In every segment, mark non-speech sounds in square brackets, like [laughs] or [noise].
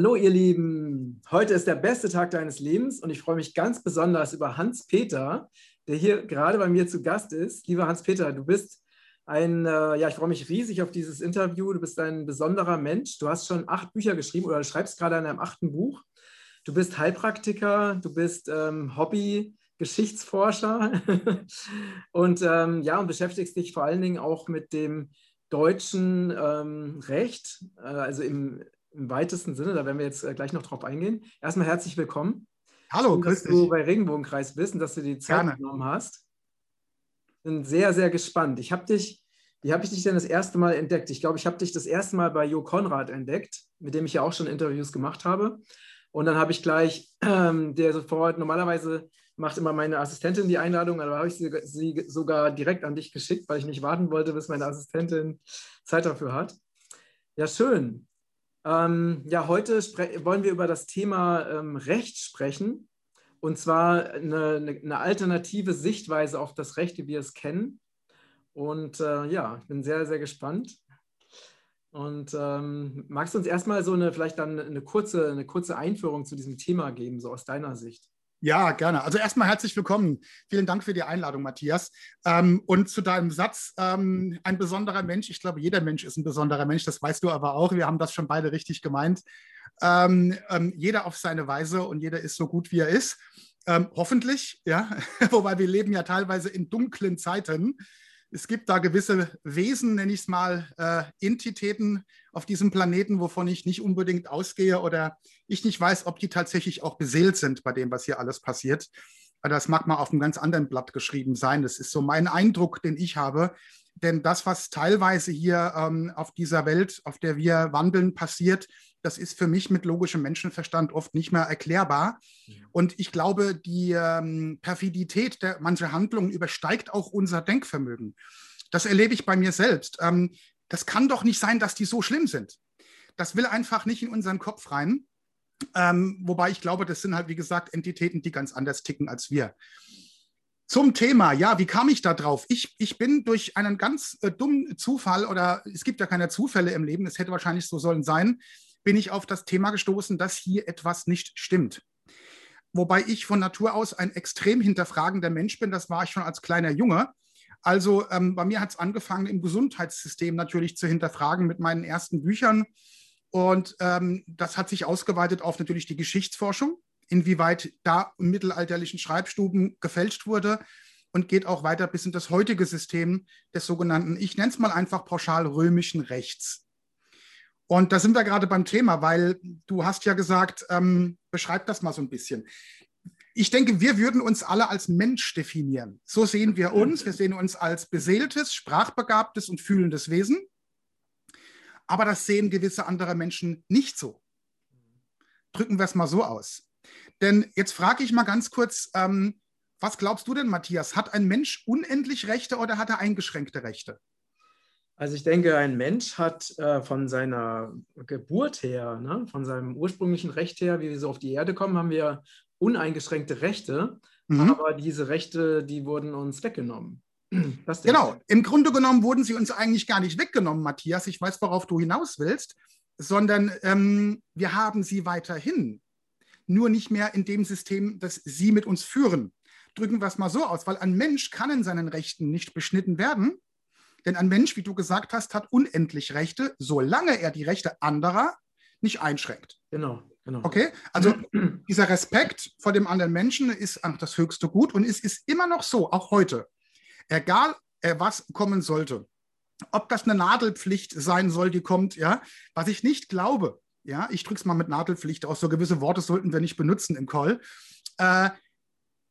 Hallo ihr Lieben, heute ist der beste Tag deines Lebens und ich freue mich ganz besonders über Hans-Peter, der hier gerade bei mir zu Gast ist. Lieber Hans-Peter, du bist ein, äh, ja, ich freue mich riesig auf dieses Interview. Du bist ein besonderer Mensch. Du hast schon acht Bücher geschrieben oder schreibst gerade an deinem achten Buch. Du bist Heilpraktiker, du bist ähm, Hobby, Geschichtsforscher [laughs] und ähm, ja, und beschäftigst dich vor allen Dingen auch mit dem deutschen ähm, Recht, äh, also im, im, weitesten Sinne, da werden wir jetzt äh, gleich noch drauf eingehen. Erstmal herzlich willkommen. Hallo, Schön, grüß dass dich. du bei Regenbogenkreis bist und dass du die Zeit Gerne. genommen hast. Bin sehr, sehr gespannt. Ich habe dich, wie habe ich dich denn das erste Mal entdeckt? Ich glaube, ich habe dich das erste Mal bei Jo Konrad entdeckt, mit dem ich ja auch schon Interviews gemacht habe. Und dann habe ich gleich, ähm, der sofort, normalerweise macht immer meine Assistentin die Einladung, aber habe ich sie, sie, sogar direkt an dich geschickt, weil ich nicht warten wollte, bis meine Assistentin Zeit dafür hat. Ja, schön. Ähm, ja, heute wollen wir über das Thema ähm, Recht sprechen. Und zwar eine, eine, alternative Sichtweise auf das Recht, wie wir es kennen. Und äh, ja, ich bin sehr, sehr gespannt. Und ähm, magst du uns erstmal so eine, vielleicht dann eine kurze, eine kurze Einführung zu diesem Thema geben, so aus deiner Sicht? Ja, gerne. Also erstmal herzlich willkommen. Vielen Dank für die Einladung, Matthias. Ähm, und zu deinem Satz, ähm, ein besonderer Mensch. Ich glaube, jeder Mensch ist ein besonderer Mensch. Das weißt du aber auch. Wir haben das schon beide richtig gemeint. Ähm, ähm jeder auf seine Weise und jeder ist so gut, wie er ist. Ähm, hoffentlich, ja. [laughs] Wobei wir leben ja teilweise in dunklen Zeiten es gibt da gewisse Wesen, nenne ich es mal, äh, Entitäten auf diesem Planeten, wovon ich nicht unbedingt ausgehe oder ich nicht weiß, ob die tatsächlich auch beseelt sind bei dem, was hier alles passiert. Das mag mal auf einem ganz anderen Blatt geschrieben sein. Das ist so mein Eindruck, den ich habe. Denn das, was teilweise hier ähm, auf dieser Welt, auf der wir wandeln, passiert, das ist für mich mit logischem Menschenverstand oft nicht mehr erklärbar. Und ich glaube, die ähm, Perfidität der mancher Handlungen übersteigt auch unser Denkvermögen. Das erlebe ich bei mir selbst. Ähm, das kann doch nicht sein, dass die so schlimm sind. Das will einfach nicht in unseren Kopf rein. Ähm, wobei ich glaube, das sind halt, wie gesagt, Entitäten, die ganz anders ticken als wir. Zum Thema, ja, wie kam ich da drauf? Ich, ich bin durch einen ganz äh, dummen Zufall, oder es gibt ja keine Zufälle im Leben, es hätte wahrscheinlich so sollen sein, bin ich auf das Thema gestoßen, dass hier etwas nicht stimmt. Wobei ich von Natur aus ein extrem hinterfragender Mensch bin, das war ich schon als kleiner Junge. Also ähm, bei mir hat es angefangen, im Gesundheitssystem natürlich zu hinterfragen mit meinen ersten Büchern. Und ähm, das hat sich ausgeweitet auf natürlich die Geschichtsforschung, inwieweit da im mittelalterlichen Schreibstuben gefälscht wurde und geht auch weiter bis in das heutige System des sogenannten, ich nenne es mal einfach pauschal römischen Rechts. Und da sind wir gerade beim Thema, weil du hast ja gesagt, ähm, beschreib das mal so ein bisschen. Ich denke, wir würden uns alle als Mensch definieren. So sehen wir uns. Wir sehen uns als beseeltes, sprachbegabtes und fühlendes Wesen. Aber das sehen gewisse andere Menschen nicht so. Drücken wir es mal so aus. Denn jetzt frage ich mal ganz kurz, ähm, was glaubst du denn, Matthias? Hat ein Mensch unendlich Rechte oder hat er eingeschränkte Rechte? Also ich denke, ein Mensch hat äh, von seiner Geburt her, ne, von seinem ursprünglichen Recht her, wie wir so auf die Erde kommen, haben wir uneingeschränkte Rechte, mhm. aber diese Rechte, die wurden uns weggenommen. [clears throat] genau, im Grunde genommen wurden sie uns eigentlich gar nicht weggenommen, Matthias. Ich weiß, worauf du hinaus willst, sondern ähm, wir haben sie weiterhin, nur nicht mehr in dem System, das sie mit uns führen. Drücken wir es mal so aus, weil ein Mensch kann in seinen Rechten nicht beschnitten werden denn ein Mensch, wie du gesagt hast, hat unendlich Rechte, solange er die Rechte anderer nicht einschränkt. Genau, genau. Okay, also [clears throat] dieser Respekt vor dem anderen Menschen ist das höchste Gut und es ist immer noch so, auch heute. Egal, äh, was kommen sollte. Ob das eine Nadelpflicht sein soll, die kommt, ja, was ich nicht glaube, ja, ich drücke es mal mit Nadelpflicht aus, so gewisse Worte sollten wir nicht benutzen im Call, äh,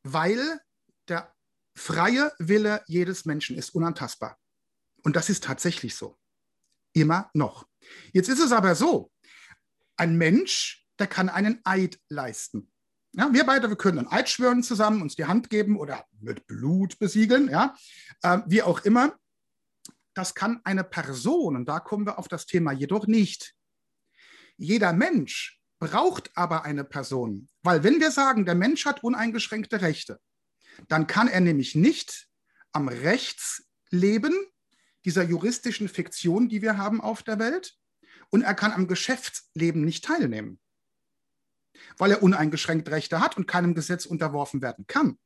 weil der freie Wille jedes Menschen ist unantastbar. Und das ist tatsächlich so. Immer noch. Jetzt ist es aber so, ein Mensch, der kann einen Eid leisten. Ja, wir beide, wir können einen Eid schwören zusammen, uns die Hand geben oder mit Blut besiegeln, ja, äh, wie auch immer. Das kann eine Person, und da kommen wir auf das Thema jedoch nicht. Jeder Mensch braucht aber eine Person, weil wenn wir sagen, der Mensch hat uneingeschränkte Rechte, dann kann er nämlich nicht am Rechtsleben dieser juristischen Fiktion, die wir haben auf der Welt. Und er kann am Geschäftsleben nicht teilnehmen. weil er uneingeschränkt Rechte hat und keinem Gesetz unterworfen werden kann.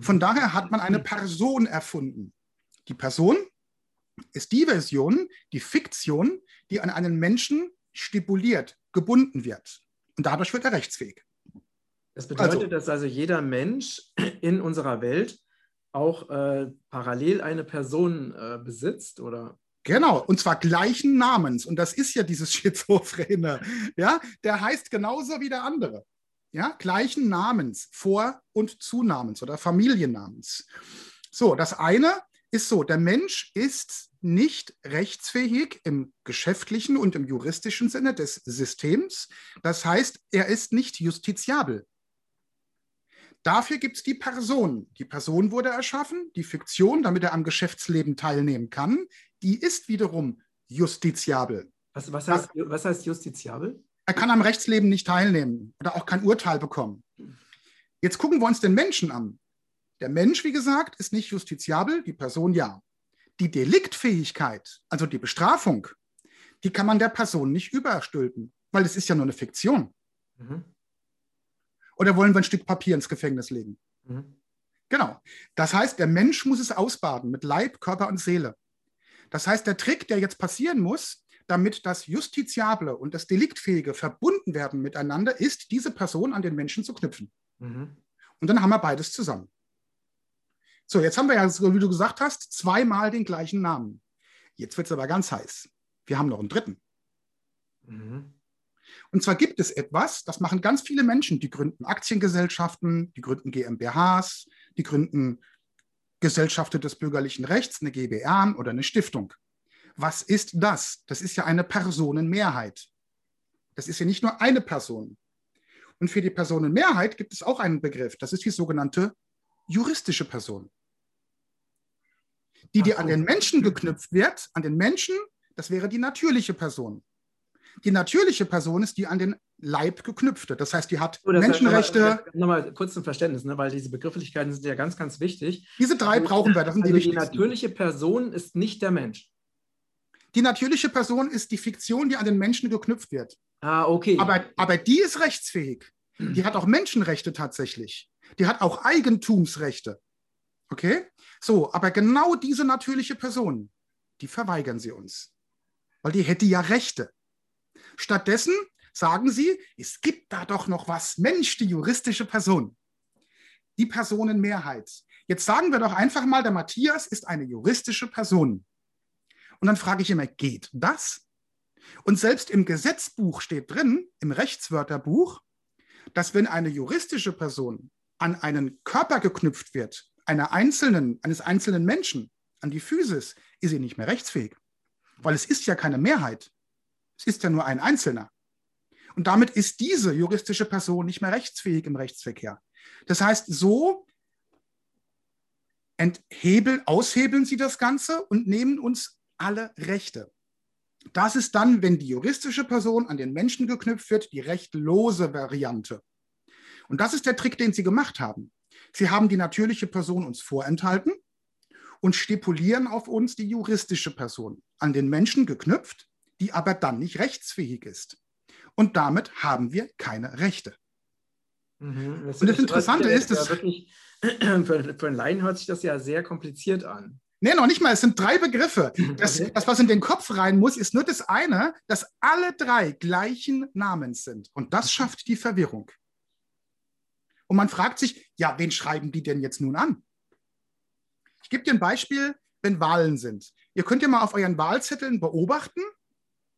Von daher hat man eine Person erfunden. Die Person ist die Version, die Fiktion, die an einen Menschen stipuliert, gebunden wird. Und dadurch wird er rechtsfähig. Das bedeutet, also, dass also jeder Mensch [clears throat] in unserer Welt auch äh, parallel eine Person äh, besitzt, oder? Genau, und zwar gleichen Namens. Und das ist ja dieses [laughs] Schizophrene. Ja, der heißt genauso wie der andere. Ja, gleichen Namens, Vor- und Zunamens oder Familiennamens. So, das eine ist so, der Mensch ist nicht rechtsfähig im geschäftlichen und im juristischen Sinne des Systems. Das heißt, er ist nicht justiziabel. Dafür gibt es die Person. Die Person wurde erschaffen, die Fiktion, damit er am Geschäftsleben teilnehmen kann, die ist wiederum justiziabel. Was, was, heißt, was heißt justiziabel? Er kann am Rechtsleben nicht teilnehmen oder auch kein Urteil bekommen. Jetzt gucken wir uns den Menschen an. Der Mensch, wie gesagt, ist nicht justiziabel, die Person ja. Die Deliktfähigkeit, also die Bestrafung, die kann man der Person nicht überstülpen, weil es ist ja nur eine Fiktion. Mhm. Oder wollen wir ein Stück Papier ins Gefängnis legen? Mhm. Genau. Das heißt, der Mensch muss es ausbaden mit Leib, Körper und Seele. Das heißt, der Trick, der jetzt passieren muss, damit das Justiziable und das Deliktfähige verbunden werden miteinander, ist, diese Person an den Menschen zu knüpfen. Mhm. Und dann haben wir beides zusammen. So, jetzt haben wir ja, wie du gesagt hast, zweimal den gleichen Namen. Jetzt wird es aber ganz heiß. Wir haben noch einen dritten. Mhm. Und zwar gibt es etwas, das machen ganz viele Menschen, die gründen Aktiengesellschaften, die gründen GmbHs, die gründen Gesellschaften des bürgerlichen Rechts, eine GbR oder eine Stiftung. Was ist das? Das ist ja eine Personenmehrheit. Das ist ja nicht nur eine Person. Und für die Personenmehrheit gibt es auch einen Begriff. Das ist die sogenannte juristische Person. Die, die an den Menschen geknüpft wird, an den Menschen, das wäre die natürliche Person. Die natürliche Person ist die an den Leib geknüpfte. Das heißt, die hat oh, Menschenrechte. Nochmal, nochmal kurz zum Verständnis, ne, weil diese Begrifflichkeiten sind ja ganz, ganz wichtig. Diese drei also, brauchen wir, das sind also die Die natürliche Person ist nicht der Mensch. Die natürliche Person ist die Fiktion, die an den Menschen geknüpft wird. Ah, okay. Aber, aber die ist rechtsfähig. Die hat auch Menschenrechte tatsächlich. Die hat auch Eigentumsrechte. Okay? So, aber genau diese natürliche Person, die verweigern sie uns. Weil die hätte ja Rechte. Stattdessen sagen sie, es gibt da doch noch was. Mensch, die juristische Person. Die Personenmehrheit. Jetzt sagen wir doch einfach mal, der Matthias ist eine juristische Person. Und dann frage ich immer, geht das? Und selbst im Gesetzbuch steht drin, im Rechtswörterbuch, dass wenn eine juristische Person an einen Körper geknüpft wird, einer einzelnen, eines einzelnen Menschen, an die Physis, ist sie nicht mehr rechtsfähig. Weil es ist ja keine Mehrheit. Es ist ja nur ein Einzelner. Und damit ist diese juristische Person nicht mehr rechtsfähig im Rechtsverkehr. Das heißt, so enthebeln, aushebeln sie das Ganze und nehmen uns alle Rechte. Das ist dann, wenn die juristische Person an den Menschen geknüpft wird, die rechtlose Variante. Und das ist der Trick, den sie gemacht haben. Sie haben die natürliche Person uns vorenthalten und stipulieren auf uns die juristische Person, an den Menschen geknüpft, die aber dann nicht rechtsfähig ist. Und damit haben wir keine Rechte. Mhm. Das und das Interessante ist, dass. Ja [clears throat] für, für einen Laien hört sich das ja sehr kompliziert an. Nee, noch nicht mal. Es sind drei Begriffe. [laughs] Das, okay. das, was in den Kopf rein muss, ist nur das eine, dass alle drei gleichen Namens sind. Und das schafft die Verwirrung. Und man fragt sich, ja, wen schreiben die denn jetzt nun an? Ich gebe dir ein Beispiel, wenn Wahlen sind. Ihr könnt ja mal auf euren Wahlzetteln beobachten,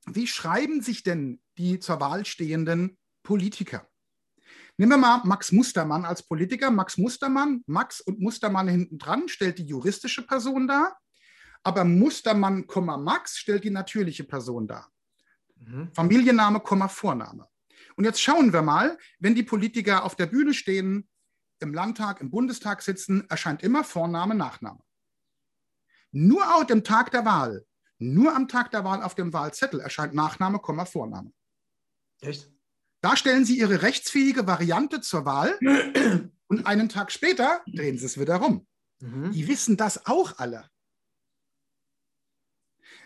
wie schreiben sich denn die zur Wahl stehenden Politiker? Nehmen wir mal Max Mustermann als Politiker. Max Mustermann, Max und Mustermann hinten dran stellt die juristische Person dar, aber Mustermann, Max stellt die natürliche Person dar. Mhm. Familienname, Vorname. Und jetzt schauen wir mal, wenn die Politiker auf der Bühne stehen, im Landtag, im Bundestag sitzen, erscheint immer Vorname, Nachname. Nur auf dem Tag der Wahl nur am Tag der Wahl auf dem Wahlzettel erscheint Nachname, Vorname. Echt? Da stellen Sie Ihre rechtsfähige Variante zur Wahl [clears throat] und einen Tag später drehen Sie es wieder rum. Mhm. Die wissen das auch alle.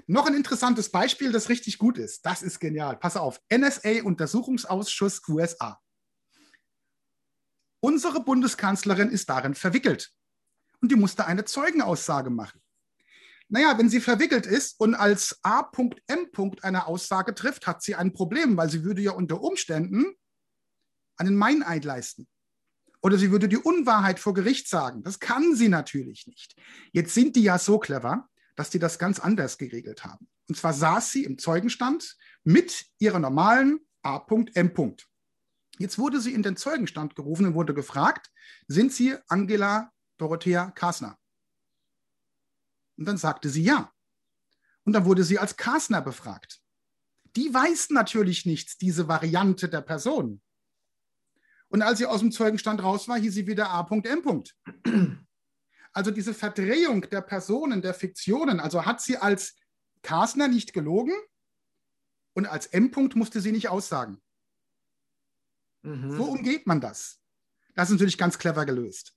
Noch ein interessantes Beispiel, das richtig gut ist. Das ist genial. Pass auf. NSA-Untersuchungsausschuss USA. Unsere Bundeskanzlerin ist darin verwickelt. Und die musste eine Zeugenaussage machen. Naja, wenn sie verwickelt ist und als A.M. eine Aussage trifft, hat sie ein Problem, weil sie würde ja unter Umständen einen Meineid leisten. Oder sie würde die Unwahrheit vor Gericht sagen. Das kann sie natürlich nicht. Jetzt sind die ja so clever, dass die das ganz anders geregelt haben. Und zwar saß sie im Zeugenstand mit ihrer normalen A.M. Jetzt wurde sie in den Zeugenstand gerufen und wurde gefragt, sind Sie Angela Dorothea Kasner? Und dann sagte sie ja. Und dann wurde sie als Kasner befragt. Die weiß natürlich nichts, diese Variante der Person. Und als sie aus dem Zeugenstand raus war, hieß sie wieder A.M. Also diese Verdrehung der Personen, der Fiktionen, also hat sie als Kasner nicht gelogen und als M. musste sie nicht aussagen. Mhm. Wo umgeht man das? Das ist natürlich ganz clever gelöst.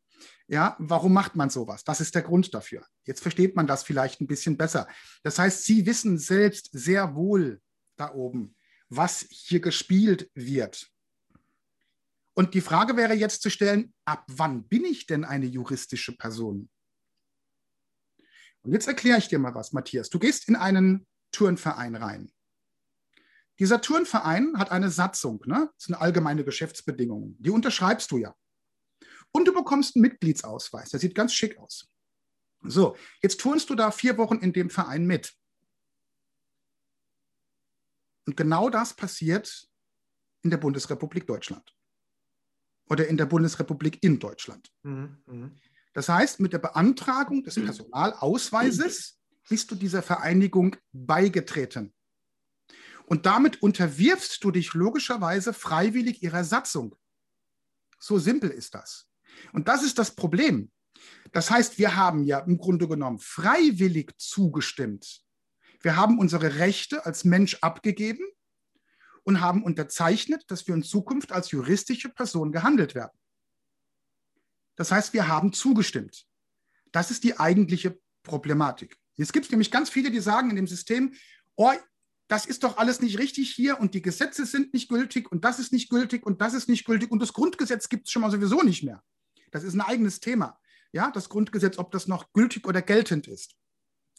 Ja, warum macht man sowas? Das ist der Grund dafür. Jetzt versteht man das vielleicht ein bisschen besser. Das heißt, Sie wissen selbst sehr wohl da oben, was hier gespielt wird. Und die Frage wäre jetzt zu stellen, ab wann bin ich denn eine juristische Person? Und jetzt erkläre ich dir mal was, Matthias. Du gehst in einen Turnverein rein. Dieser Turnverein hat eine Satzung, ne? das sind allgemeine Geschäftsbedingungen. Die unterschreibst du ja. Und du bekommst einen Mitgliedsausweis. Der sieht ganz schick aus. So, jetzt turnst du da vier Wochen in dem Verein mit. Und genau das passiert in der Bundesrepublik Deutschland oder in der Bundesrepublik in Deutschland. Mhm, mh. Das heißt, mit der Beantragung des Personalausweises bist du dieser Vereinigung beigetreten. Und damit unterwirfst du dich logischerweise freiwillig ihrer Satzung. So simpel ist das. Und das ist das Problem. Das heißt, wir haben ja im Grunde genommen freiwillig zugestimmt. Wir haben unsere Rechte als Mensch abgegeben und haben unterzeichnet, dass wir in Zukunft als juristische Person gehandelt werden. Das heißt, wir haben zugestimmt. Das ist die eigentliche Problematik. Jetzt gibt es nämlich ganz viele, die sagen in dem System, oh, das ist doch alles nicht richtig hier und die Gesetze sind nicht gültig und das ist nicht gültig und das ist nicht gültig und das Grundgesetz gibt es schon mal sowieso nicht mehr. Das ist ein eigenes Thema. Ja, das Grundgesetz, ob das noch gültig oder geltend ist.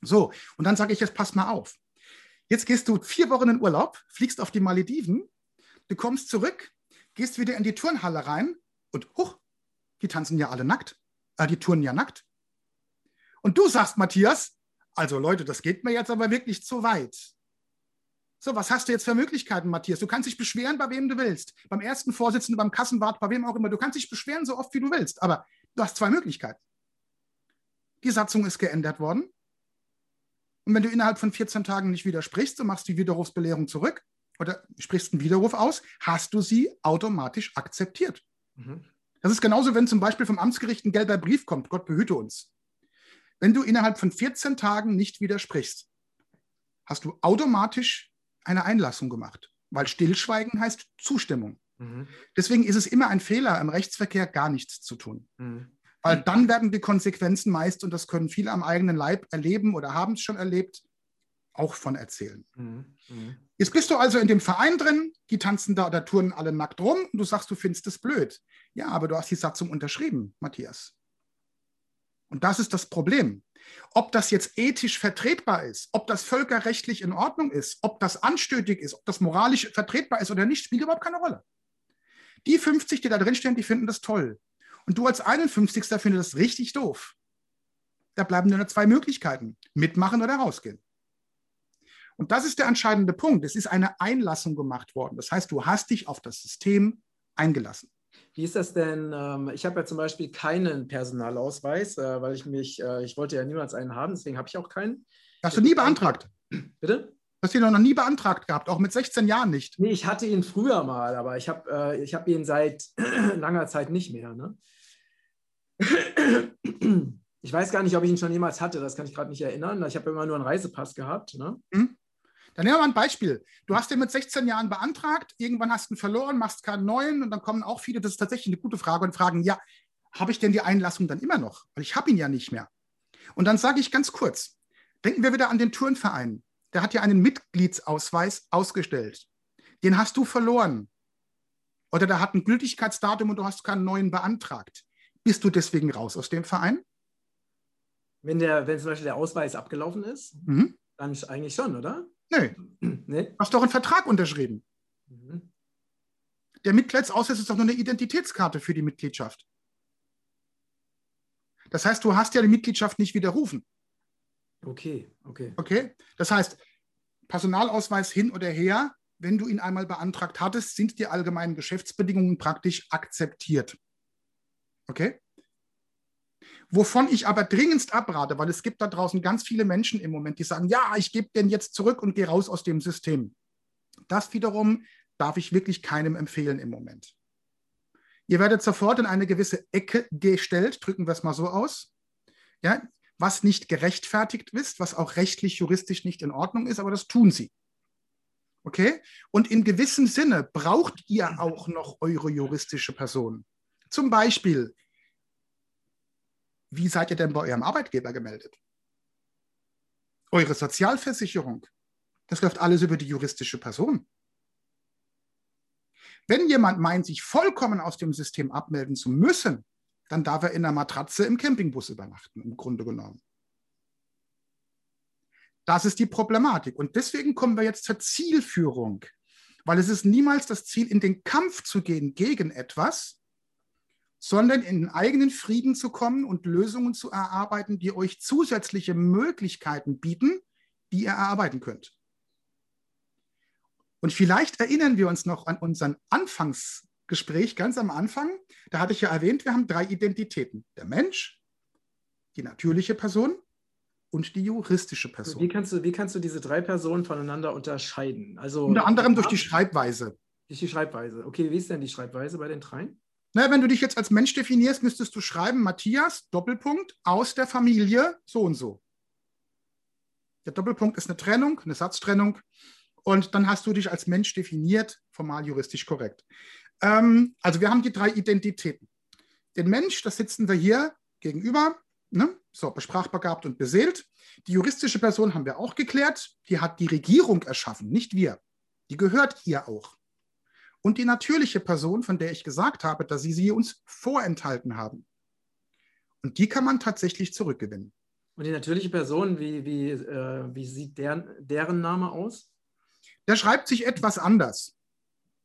So, und dann sage ich jetzt, pass mal auf. Jetzt gehst du vier Wochen in Urlaub, fliegst auf die Malediven, du kommst zurück, gehst wieder in die Turnhalle rein und huch, die tanzen ja alle nackt. Äh, die turnen ja nackt. Und du sagst, Matthias, also Leute, das geht mir jetzt aber wirklich zu weit. So, was hast du jetzt für Möglichkeiten, Matthias? Du kannst dich beschweren, bei wem du willst. Beim ersten Vorsitzenden, beim Kassenwart, bei wem auch immer. Du kannst dich beschweren, so oft wie du willst. Aber du hast zwei Möglichkeiten. Die Satzung ist geändert worden. Und wenn du innerhalb von 14 Tagen nicht widersprichst, und machst die Widerrufsbelehrung zurück oder sprichst einen Widerruf aus, hast du sie automatisch akzeptiert. Mhm. Das ist genauso, wenn zum Beispiel vom Amtsgericht ein gelber Brief kommt. Gott behüte uns. Wenn du innerhalb von 14 Tagen nicht widersprichst, hast du automatisch eine Einlassung gemacht, weil Stillschweigen heißt Zustimmung. Mhm. Deswegen ist es immer ein Fehler, im Rechtsverkehr gar nichts zu tun. Mhm. Weil dann werden die Konsequenzen meist, und das können viele am eigenen Leib erleben oder haben es schon erlebt, auch von erzählen. Mhm. mhm. Jetzt bist du also in dem Verein drin, die tanzen da oder touren alle nackt rum und du sagst, du findest es blöd. Ja, aber du hast die Satzung unterschrieben, Matthias. Und das ist das Problem. Ob das jetzt ethisch vertretbar ist, ob das völkerrechtlich in Ordnung ist, ob das anstößig ist, ob das moralisch vertretbar ist oder nicht, spielt überhaupt keine Rolle. Die 50, die da drin stehen, die finden das toll. Und du als 51. findest das richtig doof. Da bleiben nur noch zwei Möglichkeiten: mitmachen oder rausgehen. Und das ist der entscheidende Punkt. Es ist eine Einlassung gemacht worden. Das heißt, du hast dich auf das System eingelassen. Wie ist das denn? Ähm, ich habe ja zum Beispiel keinen Personalausweis, äh, weil ich mich, äh, ich wollte ja niemals einen haben, deswegen habe ich auch keinen. Hast du nie beantragt? Bitte? Hast du ihn noch nie beantragt gehabt, auch mit 16 Jahren nicht? Nee, ich hatte ihn früher mal, aber ich habe äh, ich hab ihn seit [clears throat] langer Zeit nicht mehr. Ne? Ich weiß gar nicht, ob ich ihn schon jemals hatte, das kann ich gerade nicht erinnern. Ich habe immer nur einen Reisepass gehabt. Ne? Hm? Dann nehmen wir mal ein Beispiel. Du hast den mit 16 Jahren beantragt, irgendwann hast du ihn verloren, machst keinen neuen und dann kommen auch viele, das ist tatsächlich eine gute Frage, und fragen, ja, habe ich denn die Einlassung dann immer noch? Weil ich habe ihn ja nicht mehr. Und dann sage ich ganz kurz, denken wir wieder an den Turnverein. Der hat ja einen Mitgliedsausweis ausgestellt. Den hast du verloren. oder der hat ein Gültigkeitsdatum und du hast keinen neuen beantragt. Bist du deswegen raus aus dem Verein? Wenn, der, wenn zum Beispiel der Ausweis abgelaufen ist, mhm. dann eigentlich schon, oder? [clears throat] Nee. Du hast doch einen Vertrag unterschrieben. Mhm. Der Mitgliedsausweis ist doch nur eine Identitätskarte für die Mitgliedschaft. Das heißt, du hast ja die Mitgliedschaft nicht widerrufen. Okay, okay. Okay, das heißt, Personalausweis hin oder her, wenn du ihn einmal beantragt hattest, sind die allgemeinen Geschäftsbedingungen praktisch akzeptiert. Okay? Wovon ich aber dringendst abrate, weil es gibt da draußen ganz viele Menschen im Moment, die sagen, ja, ich gebe den jetzt zurück und gehe raus aus dem System. Das wiederum darf ich wirklich keinem empfehlen im Moment. Ihr werdet sofort in eine gewisse Ecke gestellt, drücken wir es mal so aus. Ja, was nicht gerechtfertigt ist, was auch rechtlich, juristisch nicht in Ordnung ist, aber das tun sie. Okay? Und in gewissem Sinne braucht ihr auch noch eure juristische Person. Zum Beispiel, wie seid ihr denn bei eurem Arbeitgeber gemeldet? Eure Sozialversicherung, das läuft alles über die juristische Person. Wenn jemand meint, sich vollkommen aus dem System abmelden zu müssen, dann darf er in der Matratze im Campingbus übernachten, im Grunde genommen. Das ist die Problematik. Und deswegen kommen wir jetzt zur Zielführung, weil es ist niemals das Ziel, in den Kampf zu gehen gegen etwas, sondern in den eigenen Frieden zu kommen und Lösungen zu erarbeiten, die euch zusätzliche Möglichkeiten bieten, die ihr erarbeiten könnt. Und vielleicht erinnern wir uns noch an unseren Anfangsgespräch ganz am Anfang. Da hatte ich ja erwähnt, wir haben drei Identitäten. Der Mensch, die natürliche Person und die juristische Person. Wie kannst du, wie kannst du diese drei Personen voneinander unterscheiden? Also, Unter anderem durch die Schreibweise. Durch die Schreibweise. Okay, wie ist denn die Schreibweise bei den dreien? Na, wenn du dich jetzt als Mensch definierst, müsstest du schreiben, Matthias, Doppelpunkt, aus der Familie so und so. Der Doppelpunkt ist eine Trennung, eine Satztrennung. Und dann hast du dich als Mensch definiert, formal juristisch korrekt. Ähm, also wir haben die drei Identitäten. Den Mensch, das sitzen wir hier gegenüber, ne? so sprachbegabt und beseelt. Die juristische Person haben wir auch geklärt. Die hat die Regierung erschaffen, nicht wir. Die gehört ihr auch. Und die natürliche Person, von der ich gesagt habe, dass sie sie uns vorenthalten haben. Und die kann man tatsächlich zurückgewinnen. Und die natürliche Person, wie, wie, äh, wie sieht deren, deren Name aus? Der schreibt sich etwas anders.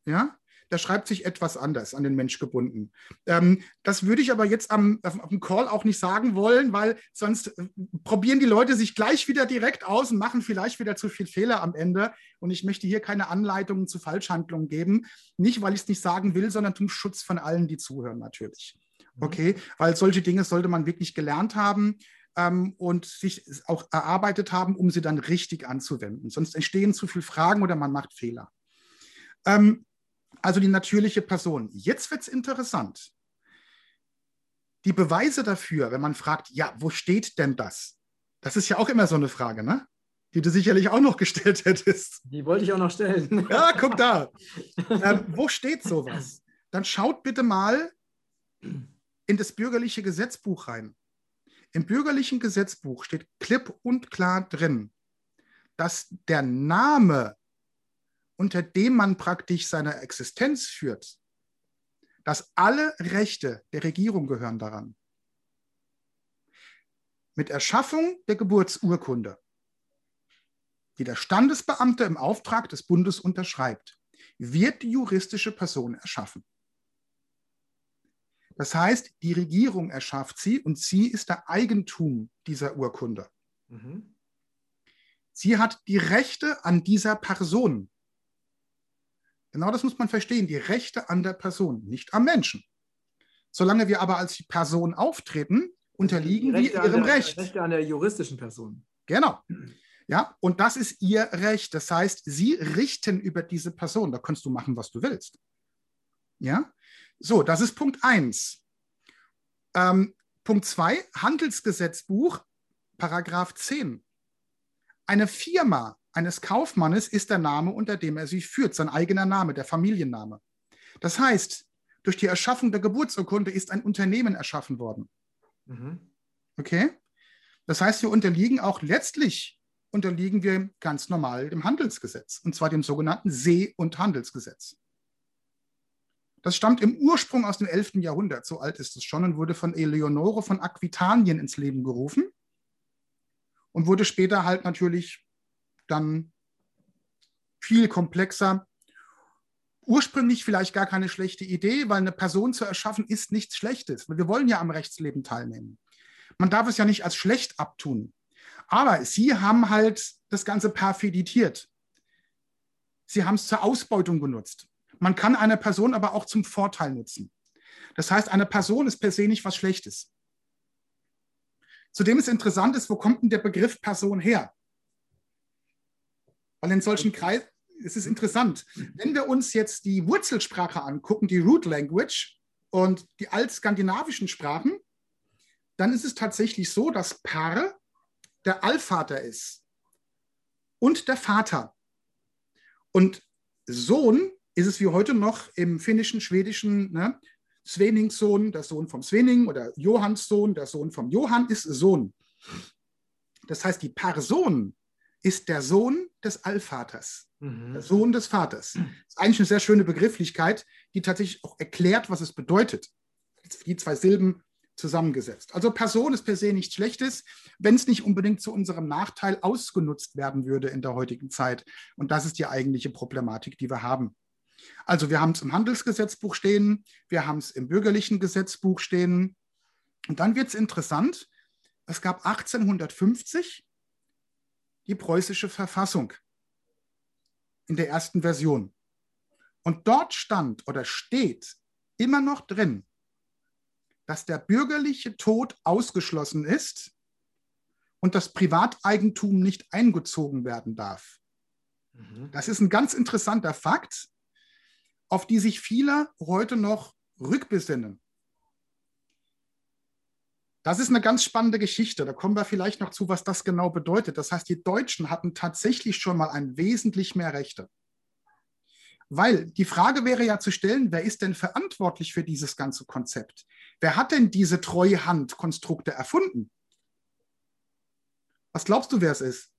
Ja, der schreibt sich etwas anders an den Mensch gebunden. Ähm, das würde ich aber jetzt am, auf, dem Call auch nicht sagen wollen, weil sonst äh, probieren die Leute sich gleich wieder direkt aus und machen vielleicht wieder zu viel Fehler am Ende. Und ich möchte hier keine Anleitungen zu Falschhandlungen geben. Nicht, weil ich es nicht sagen will, sondern zum Schutz von allen, die zuhören natürlich. Mhm. Okay, weil solche Dinge sollte man wirklich gelernt haben. Ähm, und sich auch erarbeitet haben, um sie dann richtig anzuwenden. Sonst entstehen zu viele Fragen oder man macht Fehler. Ähm, also die natürliche Person. Jetzt wird es interessant. Die Beweise dafür, wenn man fragt, ja, wo steht denn das? Das ist ja auch immer so eine Frage, ne? Die du sicherlich auch noch gestellt [laughs] hättest. Die wollte ich auch noch stellen. Ja, guck da. ähm, wo steht sowas? Dann schaut bitte mal in das bürgerliche Gesetzbuch rein. Im bürgerlichen Gesetzbuch steht klipp und klar drin, dass der Name unter dem man praktisch seine Existenz führt, dass alle Rechte der Regierung gehören daran. Mit Erschaffung der Geburtsurkunde, die der Standesbeamte im Auftrag des Bundes unterschreibt, wird die juristische Person erschaffen. Das heißt, die Regierung erschafft sie und sie ist der Eigentum dieser Urkunde. Mhm. Sie hat die Rechte an dieser Person. Genau das muss man verstehen, die Rechte an der Person, nicht am Menschen. Solange wir aber als Person auftreten, unterliegen wir ihrem der, Recht. Rechte an der juristischen Person. Genau. Ja, und das ist ihr Recht. Das heißt, sie richten über diese Person. Da kannst du machen, was du willst. Ja, so, das ist Punkt 1. Ähm, Punkt 2, Handelsgesetzbuch, Paragraph 10. Eine Firma eines Kaufmannes ist der Name, unter dem er sich führt, sein eigener Name, der Familienname. Das heißt, durch die Erschaffung der Geburtsurkunde ist ein Unternehmen erschaffen worden. Mhm. Okay? Das heißt, wir unterliegen auch letztlich unterliegen wir ganz normal dem Handelsgesetz, und zwar dem sogenannten See- und Handelsgesetz. Das stammt im Ursprung aus dem 11. Jahrhundert, so alt ist es schon, und wurde von Eleonore von Aquitanien ins Leben gerufen und wurde später halt natürlich dann viel komplexer. Ursprünglich vielleicht gar keine schlechte Idee, weil eine Person zu erschaffen ist nichts Schlechtes. Wir wollen ja am Rechtsleben teilnehmen. Man darf es ja nicht als schlecht abtun. Aber sie haben halt das Ganze perfiditiert. Sie haben es zur Ausbeutung genutzt. Man kann eine Person aber auch zum Vorteil nutzen. Das heißt, eine Person ist per se nicht was Schlechtes. Zudem ist interessant ist, wo kommt denn der Begriff Person her? Weil in solchen Kreisen, es ist interessant, wenn wir uns jetzt die Wurzelsprache angucken, die Root Language und die altskandinavischen Sprachen, dann ist es tatsächlich so, dass Par der Allvater ist und der Vater. Und Sohn ist es wie heute noch im finnischen, schwedischen, ne? Sveningssohn, der Sohn vom Svening oder Johanns Sohn, der Sohn vom Johann ist Sohn. Das heißt, die Person ist der Sohn des Allvaters, mhm. der Sohn des Vaters. Das ist eigentlich eine sehr schöne Begrifflichkeit, die tatsächlich auch erklärt, was es bedeutet. Die zwei Silben zusammengesetzt. Also Person ist per se nichts Schlechtes, wenn es nicht unbedingt zu unserem Nachteil ausgenutzt werden würde in der heutigen Zeit. Und das ist die eigentliche Problematik, die wir haben. Also wir haben es im Handelsgesetzbuch stehen, wir haben es im bürgerlichen Gesetzbuch stehen. Und dann wird es interessant. Es gab 1850 die preußische Verfassung in der ersten Version. Und dort stand oder steht immer noch drin, dass der bürgerliche Tod ausgeschlossen ist und das Privateigentum nicht eingezogen werden darf. Mhm. Das ist ein ganz interessanter Fakt, auf die sich viele heute noch rückbesinnen. Das ist eine ganz spannende Geschichte. Da kommen wir vielleicht noch zu, was das genau bedeutet. Das heißt, die Deutschen hatten tatsächlich schon mal ein wesentlich mehr Rechte. Weil die Frage wäre ja zu stellen, wer ist denn verantwortlich für dieses ganze Konzept? Wer hat denn diese Treuhandkonstrukte erfunden? Was glaubst du, wer es ist?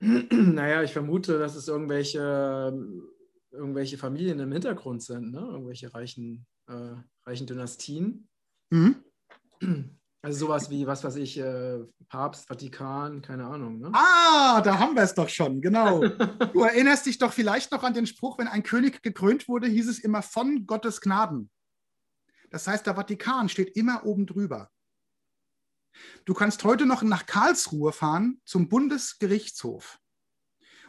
[clears throat] Naja, ich vermute, dass es irgendwelche irgendwelche Familien im Hintergrund sind, ne? irgendwelche reichen, äh, reichen Dynastien. Mhm. Also sowas wie, was weiß ich, äh, Papst, Vatikan, keine Ahnung. Ne? Ah, da haben wir es doch schon, genau. [laughs] du erinnerst dich doch vielleicht noch an den Spruch, wenn ein König gekrönt wurde, hieß es immer von Gottes Gnaden. Das heißt, der Vatikan steht immer oben drüber. Du kannst heute noch nach Karlsruhe fahren zum Bundesgerichtshof.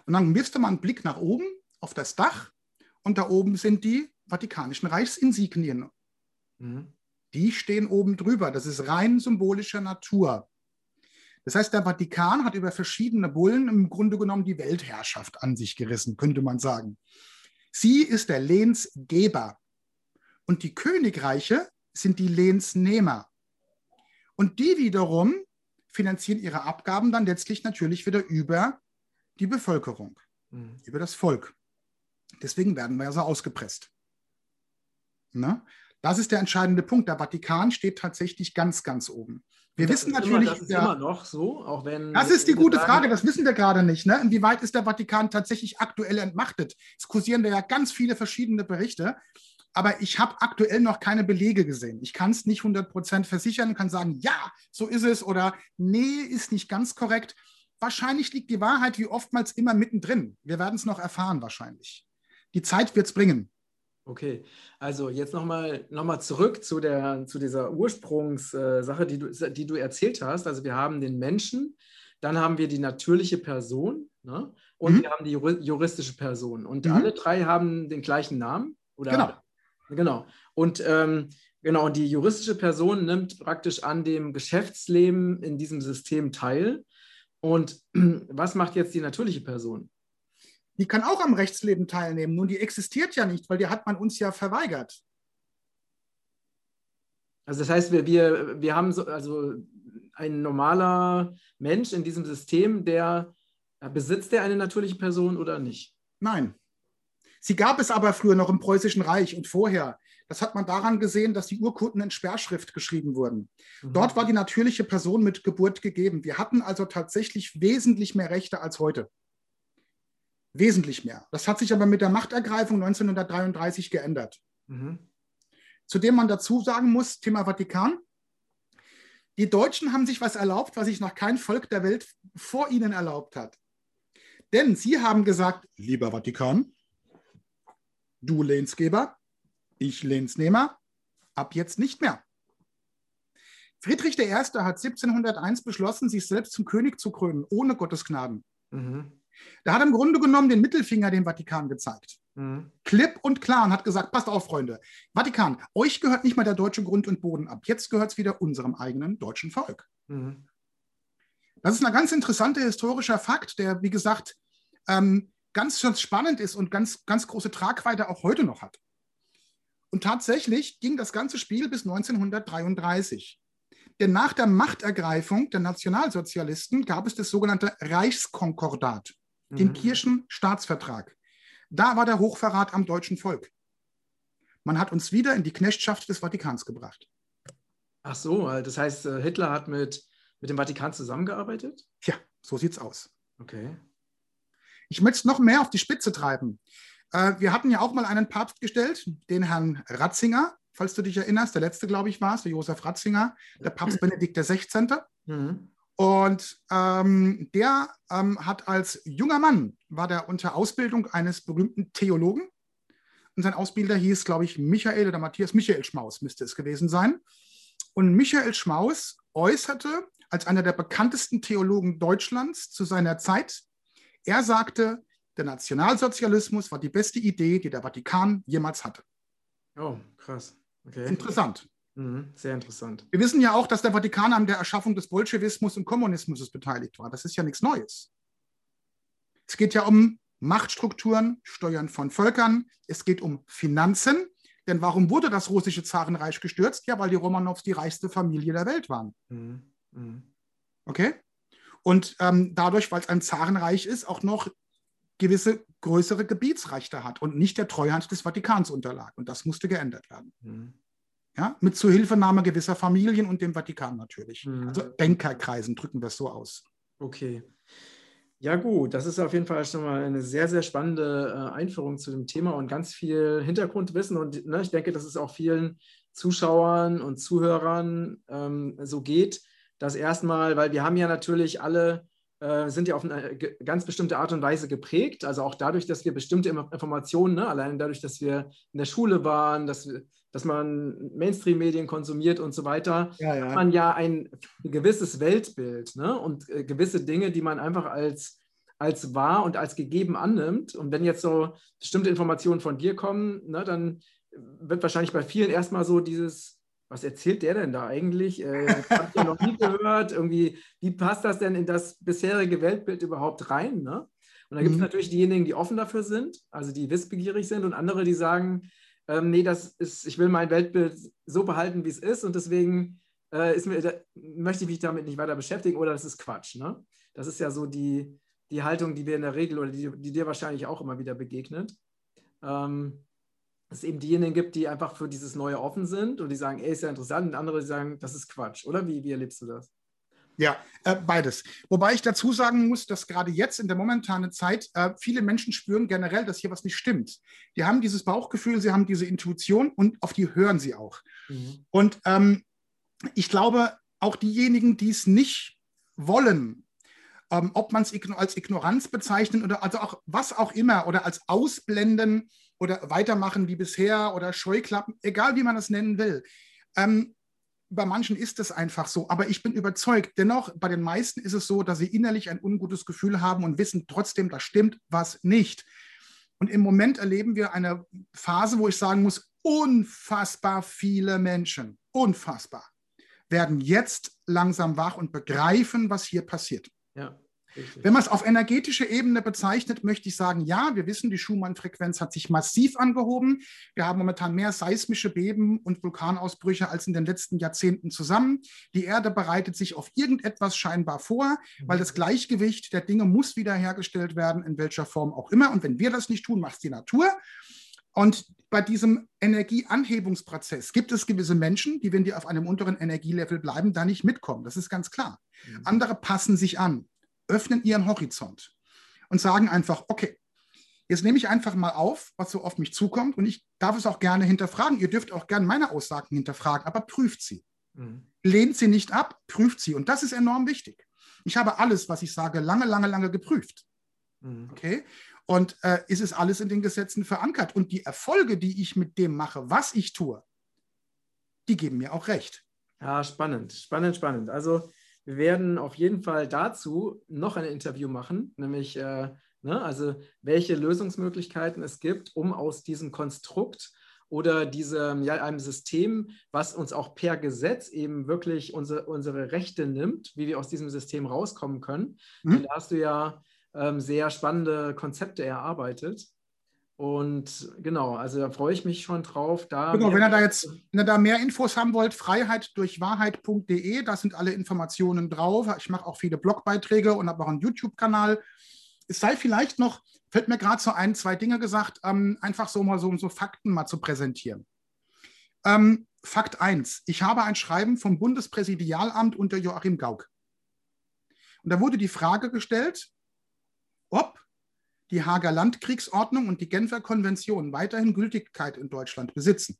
Und dann wirfst du mal einen Blick nach oben auf das Dach und da oben sind die Vatikanischen Reichsinsignien. Mhm. Die stehen oben drüber. Das ist rein symbolischer Natur. Das heißt, der Vatikan hat über verschiedene Bullen im Grunde genommen die Weltherrschaft an sich gerissen, könnte man sagen. Sie ist der Lehnsgeber und die Königreiche sind die Lehnsnehmer. Und die wiederum finanzieren ihre Abgaben dann letztlich natürlich wieder über die Bevölkerung, mhm. über das Volk. Deswegen werden wir ja so ausgepresst. Na? Das ist der entscheidende Punkt. Der Vatikan steht tatsächlich ganz, ganz oben. Wir das wissen natürlich. Immer, das ist ja, immer noch so, auch wenn. Das ist die gute sagen, Frage, das wissen wir gerade nicht. Ne? Inwieweit ist der Vatikan tatsächlich aktuell entmachtet? Es kursieren da ja ganz viele verschiedene Berichte. Aber ich habe aktuell noch keine Belege gesehen. Ich kann es nicht 100% versichern, kann sagen, ja, so ist es oder nee, ist nicht ganz korrekt. Wahrscheinlich liegt die Wahrheit wie oftmals immer mittendrin. Wir werden es noch erfahren, wahrscheinlich die Zeit wird es bringen. Okay, also jetzt nochmal noch mal zurück zu, der, zu dieser Ursprungssache, die du, die du erzählt hast. Also wir haben den Menschen, dann haben wir die natürliche Person ne? und mhm. wir haben die juristische Person. Und mhm. alle drei haben den gleichen Namen. Oder? Genau. Genau. Und ähm, genau, und die juristische Person nimmt praktisch an dem Geschäftsleben in diesem System teil. Und [clears throat] was macht jetzt die natürliche Person? Die kann auch am Rechtsleben teilnehmen. Nun, die existiert ja nicht, weil die hat man uns ja verweigert. Also das heißt, wir, wir, wir haben so, also ein normaler Mensch in diesem System, der besitzt der eine natürliche Person oder nicht? Nein. Sie gab es aber früher noch im Preußischen Reich und vorher. Das hat man daran gesehen, dass die Urkunden in Sperrschrift geschrieben wurden. Mhm. Dort war die natürliche Person mit Geburt gegeben. Wir hatten also tatsächlich wesentlich mehr Rechte als heute. Wesentlich mehr. Das hat sich aber mit der Machtergreifung 1933 geändert. Mhm. Zudem man dazu sagen muss, Thema Vatikan, die Deutschen haben sich was erlaubt, was sich noch kein Volk der Welt vor ihnen erlaubt hat. Denn sie haben gesagt, lieber Vatikan, du Lehnsgeber, ich Lehnsnehmer, ab jetzt nicht mehr. Friedrich I. hat 1701 beschlossen, sich selbst zum König zu krönen, ohne Gottesgnaden. Mhm. Da hat er im Grunde genommen den Mittelfinger dem Vatikan gezeigt. Mhm. Klipp und klar und hat gesagt, passt auf, Freunde, Vatikan, euch gehört nicht mal der deutsche Grund und Boden ab. Jetzt gehört es wieder unserem eigenen deutschen Volk. Mhm. Das ist ein ganz interessanter historischer Fakt, der, wie gesagt, ähm, ganz, ganz spannend ist und ganz, ganz große Tragweite auch heute noch hat. Und tatsächlich ging das ganze Spiel bis 1933. Denn nach der Machtergreifung der Nationalsozialisten gab es das sogenannte Reichskonkordat, mhm. den Kirchenstaatsvertrag. Da war der Hochverrat am deutschen Volk. Man hat uns wieder in die Knechtschaft des Vatikans gebracht. Ach so, das heißt, äh, Hitler hat mit, mit dem Vatikan zusammengearbeitet? Ja, so sieht's aus. Okay. Ich möchte es noch mehr auf die Spitze treiben. Äh, wir hatten ja auch mal einen Papst gestellt, den Herrn Ratzinger, falls du dich erinnerst. Der letzte, glaube ich, war es, der Josef Ratzinger, der Papst Benedikt XVI. Mhm. Und ähm, der ähm, hat als junger Mann, war der unter Ausbildung eines berühmten Theologen. Und sein Ausbilder hieß, glaube ich, Michael oder Matthias Michael Schmaus, müsste es gewesen sein. Und Michael Schmaus äußerte als einer der bekanntesten Theologen Deutschlands zu seiner Zeit, er sagte, der Nationalsozialismus war die beste Idee, die der Vatikan jemals hatte. Oh, krass. Okay. Interessant. Mhm, sehr interessant. Wir wissen ja auch, dass der Vatikan an der Erschaffung des Bolschewismus und Kommunismus beteiligt war. Das ist ja nichts Neues. Es geht ja um Machtstrukturen, Steuern von Völkern. Es geht um Finanzen. Denn warum wurde das russische Zarenreich gestürzt? Ja, weil die Romanows die reichste Familie der Welt waren. Mhm. Mhm. Okay? Und ähm, dadurch, weil es ein Zarenreich ist, auch noch gewisse größere Gebietsrechte hat und nicht der Treuhand des Vatikans unterlag. Und das musste geändert werden. Mhm. Ja, mit Zuhilfenahme gewisser Familien und dem Vatikan natürlich. Mhm. Also Bankerkreisen drücken wir es so aus. Okay. Ja, gut, das ist auf jeden Fall schon mal eine sehr, sehr spannende äh, Einführung zu dem Thema und ganz viel Hintergrundwissen. Und ne, ich denke, dass es auch vielen Zuschauern und Zuhörern ähm, so geht, dass erstmal, weil wir haben ja natürlich alle äh, sind ja auf eine ganz bestimmte Art und Weise geprägt. Also auch dadurch, dass wir bestimmte Informationen, ne, allein dadurch, dass wir in der Schule waren, dass, wir, dass man Mainstream-Medien konsumiert und so weiter, ja, ja. hat man ja ein gewisses Weltbild ne, und äh, gewisse Dinge, die man einfach als, als wahr und als gegeben annimmt. Und wenn jetzt so bestimmte Informationen von dir kommen, ne, dann wird wahrscheinlich bei vielen erstmal so dieses was erzählt der denn da eigentlich? Äh, [laughs] Habe ich ja noch nie gehört. Irgendwie, wie passt das denn in das bisherige Weltbild überhaupt rein? Ne? Und da gibt es mhm. natürlich diejenigen, die offen dafür sind, also die wissbegierig sind, und andere, die sagen, ähm, nee, das ist, ich will mein Weltbild so behalten, wie es ist, und deswegen äh, ist mir, da, möchte ich mich damit nicht weiter beschäftigen, oder das ist Quatsch. Ne? Das ist ja so die, die Haltung, die wir in der Regel oder die, die dir wahrscheinlich auch immer wieder begegnet. Ähm, es eben diejenigen gibt, die einfach für dieses Neue offen sind und die sagen, ey, ist ja interessant, und andere, die sagen, das ist Quatsch, oder? Wie, wie erlebst du das? Ja, äh, beides. Wobei ich dazu sagen muss, dass gerade jetzt in der momentanen Zeit äh, viele Menschen spüren generell, dass hier was nicht stimmt. Die haben dieses Bauchgefühl, sie haben diese Intuition und auf die hören sie auch. Mhm. Und ähm, ich glaube, auch diejenigen, die es nicht wollen, ähm, ob man es als Ignoranz bezeichnet oder also auch was auch immer oder als Ausblenden oder weitermachen wie bisher oder Scheuklappen, egal wie man das nennen will. Ähm, bei manchen ist es einfach so, aber ich bin überzeugt, dennoch bei den meisten ist es so, dass sie innerlich ein ungutes Gefühl haben und wissen trotzdem, da stimmt was nicht. Und im Moment erleben wir eine Phase, wo ich sagen muss, unfassbar viele Menschen, unfassbar, werden jetzt langsam wach und begreifen, was hier passiert. Ja. Richtig. Wenn man es auf energetischer Ebene bezeichnet, möchte ich sagen, ja, wir wissen, die Schumann-Frequenz hat sich massiv angehoben. Wir haben momentan mehr seismische Beben und Vulkanausbrüche als in den letzten Jahrzehnten zusammen. Die Erde bereitet sich auf irgendetwas scheinbar vor, weil das Gleichgewicht der Dinge muss wiederhergestellt werden, in welcher Form auch immer. Und wenn wir das nicht tun, macht es die Natur. Und bei diesem Energieanhebungsprozess gibt es gewisse Menschen, die, wenn die auf einem unteren Energielevel bleiben, da nicht mitkommen. Das ist ganz klar. Mhm. Andere passen sich an öffnen ihren Horizont und sagen einfach, okay, Jetzt nehme ich einfach mal auf, was so auf mich zukommt und ich darf es auch gerne hinterfragen. Ihr dürft auch gerne meine Aussagen hinterfragen, aber prüft sie. Mhm. Lehnt sie nicht ab, prüft sie. Und das ist enorm wichtig. Ich habe alles, was ich sage, lange, lange, lange geprüft. Mhm. Okay? Und äh, ist es alles in den Gesetzen verankert. Und die Erfolge, die ich mit dem mache, was ich tue, die geben mir auch recht. Ja, spannend, spannend, spannend. Also wir werden auf jeden Fall dazu noch ein Interview machen, nämlich äh, ne, also welche Lösungsmöglichkeiten es gibt, um aus diesem Konstrukt oder diesem, ja, einem System, was uns auch per Gesetz eben wirklich unsere, unsere Rechte nimmt, wie wir aus diesem System rauskommen können. Mhm. Da hast du ja ähm, sehr spannende Konzepte erarbeitet. Und genau, also da freue ich mich schon drauf. Da genau, wenn ihr da jetzt wenn ihr da mehr Infos haben wollt, freiheitdurchwahrheit.de, da sind alle Informationen drauf. Ich mache auch viele Blogbeiträge und habe auch einen YouTube-Kanal. Es sei vielleicht noch, fällt mir gerade so ein, zwei Dinge gesagt, ähm, einfach so mal so, um so Fakten mal zu präsentieren. Ähm, Fakt 1. Ich habe ein Schreiben vom Bundespräsidialamt unter Joachim Gauck. Und da wurde die Frage gestellt, ob die Hager Landkriegsordnung und die Genfer Konvention weiterhin Gültigkeit in Deutschland besitzen?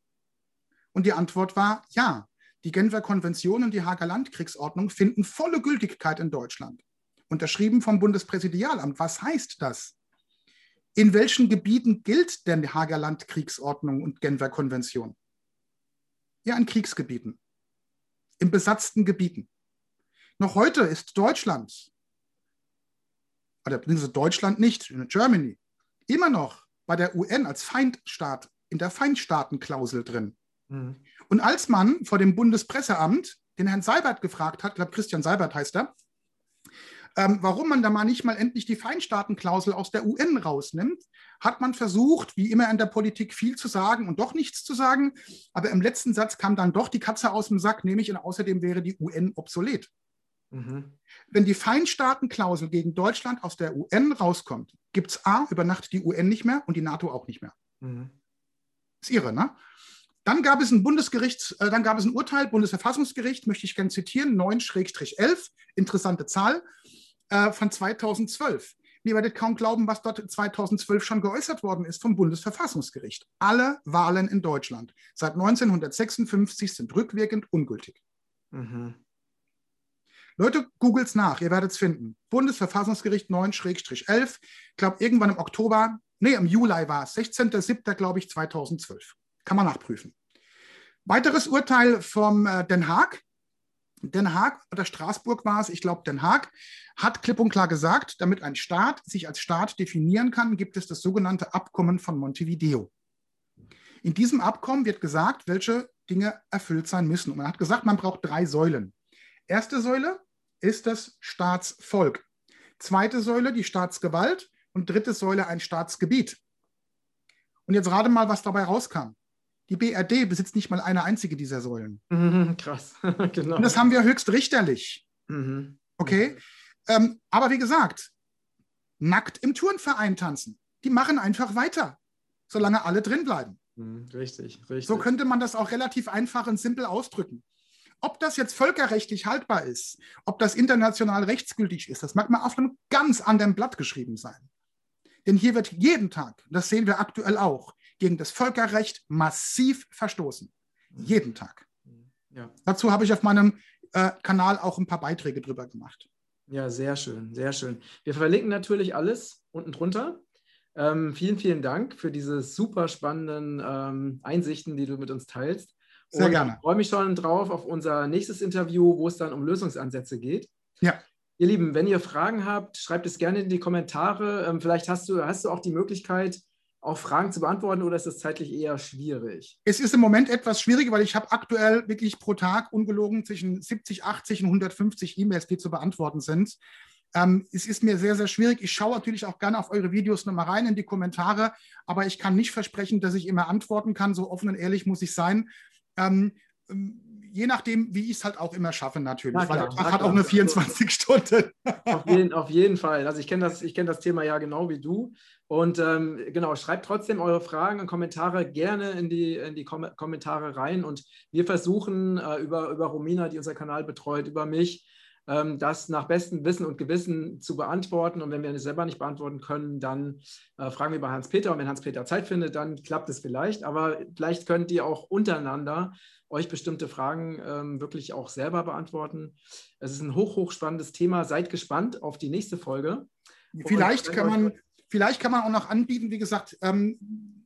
Und die Antwort war ja. Die Genfer Konvention und die Hager Landkriegsordnung finden volle Gültigkeit in Deutschland. Unterschrieben vom Bundespräsidialamt. Was heißt das? In welchen Gebieten gilt denn die Hager Landkriegsordnung und Genfer Konvention? Ja, in Kriegsgebieten, in besatzten Gebieten. Noch heute ist Deutschland oder Deutschland nicht, in Germany, immer noch bei der UN als Feindstaat in der Feindstaatenklausel drin. Mhm. Und als man vor dem Bundespresseamt den Herrn Seibert gefragt hat, ich glaube Christian Seibert heißt er, ähm, warum man da mal nicht mal endlich die Feindstaatenklausel aus der UN rausnimmt, hat man versucht, wie immer in der Politik viel zu sagen und doch nichts zu sagen. Aber im letzten Satz kam dann doch die Katze aus dem Sack, nämlich und außerdem wäre die UN obsolet. Mhm. Wenn die Feinstaatenklausel gegen Deutschland aus der UN rauskommt, gibt es A, über Nacht die UN nicht mehr und die NATO auch nicht mehr. Mhm. Ist irre, ne? Dann gab es ein Bundesgericht, äh, dann gab es ein Urteil, Bundesverfassungsgericht, möchte ich gerne zitieren, 9-11, interessante Zahl, äh, von 2012. Ihr werdet kaum glauben, was dort 2012 schon geäußert worden ist vom Bundesverfassungsgericht. Alle Wahlen in Deutschland seit 1956 sind rückwirkend ungültig. Mhm. Leute, googelt's nach, ihr werdet es finden. Bundesverfassungsgericht 9-11, ich glaube irgendwann im Oktober, nee, im Juli war es, 16.07. glaube ich 2012. Kann man nachprüfen. Weiteres Urteil vom äh, Den Haag. Den Haag oder Straßburg war es, ich glaube Den Haag, hat klipp und klar gesagt, damit ein Staat sich als Staat definieren kann, gibt es das sogenannte Abkommen von Montevideo. In diesem Abkommen wird gesagt, welche Dinge erfüllt sein müssen. Und man hat gesagt, man braucht drei Säulen. Erste Säule, ist das Staatsvolk. Zweite Säule die Staatsgewalt und dritte Säule ein Staatsgebiet. Und jetzt rate mal, was dabei rauskam. Die BRD besitzt nicht mal eine einzige dieser Säulen. Mhm, krass, [laughs] genau. Und das haben wir höchst richterlich. Mhm. Okay? Ähm, aber wie gesagt, nackt im Turnverein tanzen. Die machen einfach weiter, solange alle drin bleiben. Mhm, richtig, richtig. So könnte man das auch relativ einfach und simpel ausdrücken. Ob das jetzt völkerrechtlich haltbar ist, ob das international rechtsgültig ist, das mag mal auf einem ganz anderen Blatt geschrieben sein. Denn hier wird jeden Tag, das sehen wir aktuell auch, gegen das Völkerrecht massiv verstoßen. Jeden Tag. Ja. Dazu habe ich auf meinem äh, Kanal auch ein paar Beiträge drüber gemacht. Ja, sehr schön, sehr schön. Wir verlinken natürlich alles unten drunter. Ähm, vielen, vielen Dank für diese super spannenden ähm, Einsichten, die du mit uns teilst. Sehr und gerne. Ich freue mich schon drauf auf unser nächstes Interview, wo es dann um Lösungsansätze geht. Ja. Ihr Lieben, wenn ihr Fragen habt, schreibt es gerne in die Kommentare. Ähm, vielleicht hast du, hast du auch die Möglichkeit, auch Fragen zu beantworten oder ist es zeitlich eher schwierig? Es ist im Moment etwas schwierig, weil ich habe aktuell wirklich pro Tag ungelogen zwischen 70, 80 und 150 E-Mails, die zu beantworten sind. Ähm, es ist mir sehr, sehr schwierig. Ich schaue natürlich auch gerne auf eure Videos nochmal rein in die Kommentare, aber ich kann nicht versprechen, dass ich immer antworten kann. So offen und ehrlich muss ich sein. Ähm, ähm, je nachdem, wie ich es halt auch immer schaffe, natürlich. Klar, weil der Tag hat auch nur 24 also, Stunden. auf, jeden, auf jeden Fall. Also ich kenne das, kenn das Thema ja genau wie du. Und ähm, genau, schreibt trotzdem eure Fragen und Kommentare gerne in die, in die Kom Kommentare rein. Und wir versuchen äh, über, über Romina, die unser Kanal betreut, über mich, das nach bestem Wissen und Gewissen zu beantworten. Und wenn wir es selber nicht beantworten können, dann äh, fragen wir bei Hans-Peter. Und wenn Hans-Peter Zeit findet, dann klappt es vielleicht. Aber vielleicht könnt ihr auch untereinander euch bestimmte Fragen ähm, wirklich auch selber beantworten. Es ist ein hoch, hoch spannendes Thema. Seid gespannt auf die nächste Folge. Vielleicht kann man, vielleicht kann man auch noch anbieten, wie gesagt, ähm,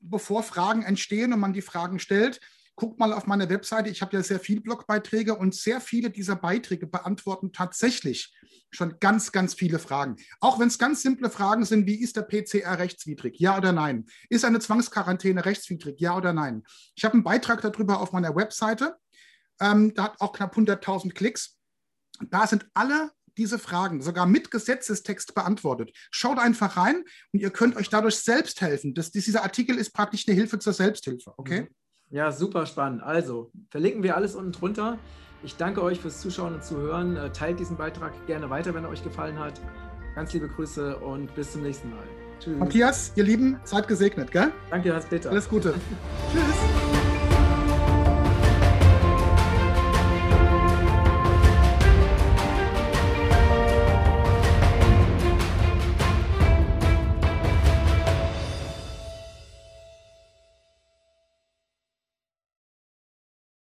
bevor Fragen entstehen und man die Fragen stellt, guckt mal auf meine Webseite. Ich habe ja sehr viele Blogbeiträge und sehr viele dieser Beiträge beantworten tatsächlich schon ganz, ganz viele Fragen. Auch wenn es ganz simple Fragen sind, wie ist der PCR rechtswidrig? Ja oder nein? Ist eine Zwangsquarantäne rechtswidrig? Ja oder nein? Ich habe einen Beitrag darüber auf meiner Webseite. Ähm, da hat auch knapp 100.000 Klicks. Da sind alle diese Fragen sogar mit Gesetzestext beantwortet. Schaut einfach rein und ihr könnt euch dadurch selbst helfen. Das, dieser Artikel ist praktisch eine Hilfe zur Selbsthilfe. Okay? Mhm. Ja, super spannend. Also, verlinken wir alles unten drunter. Ich danke euch fürs Zuschauen und Zuhören. Äh, teilt diesen Beitrag gerne weiter, wenn er euch gefallen hat. Ganz liebe Grüße und bis zum nächsten Mal. Tschüss. Matthias, ihr Lieben, seid gesegnet, gell? Danke, Hans-Peter. Alles Gute. [laughs] Tschüss.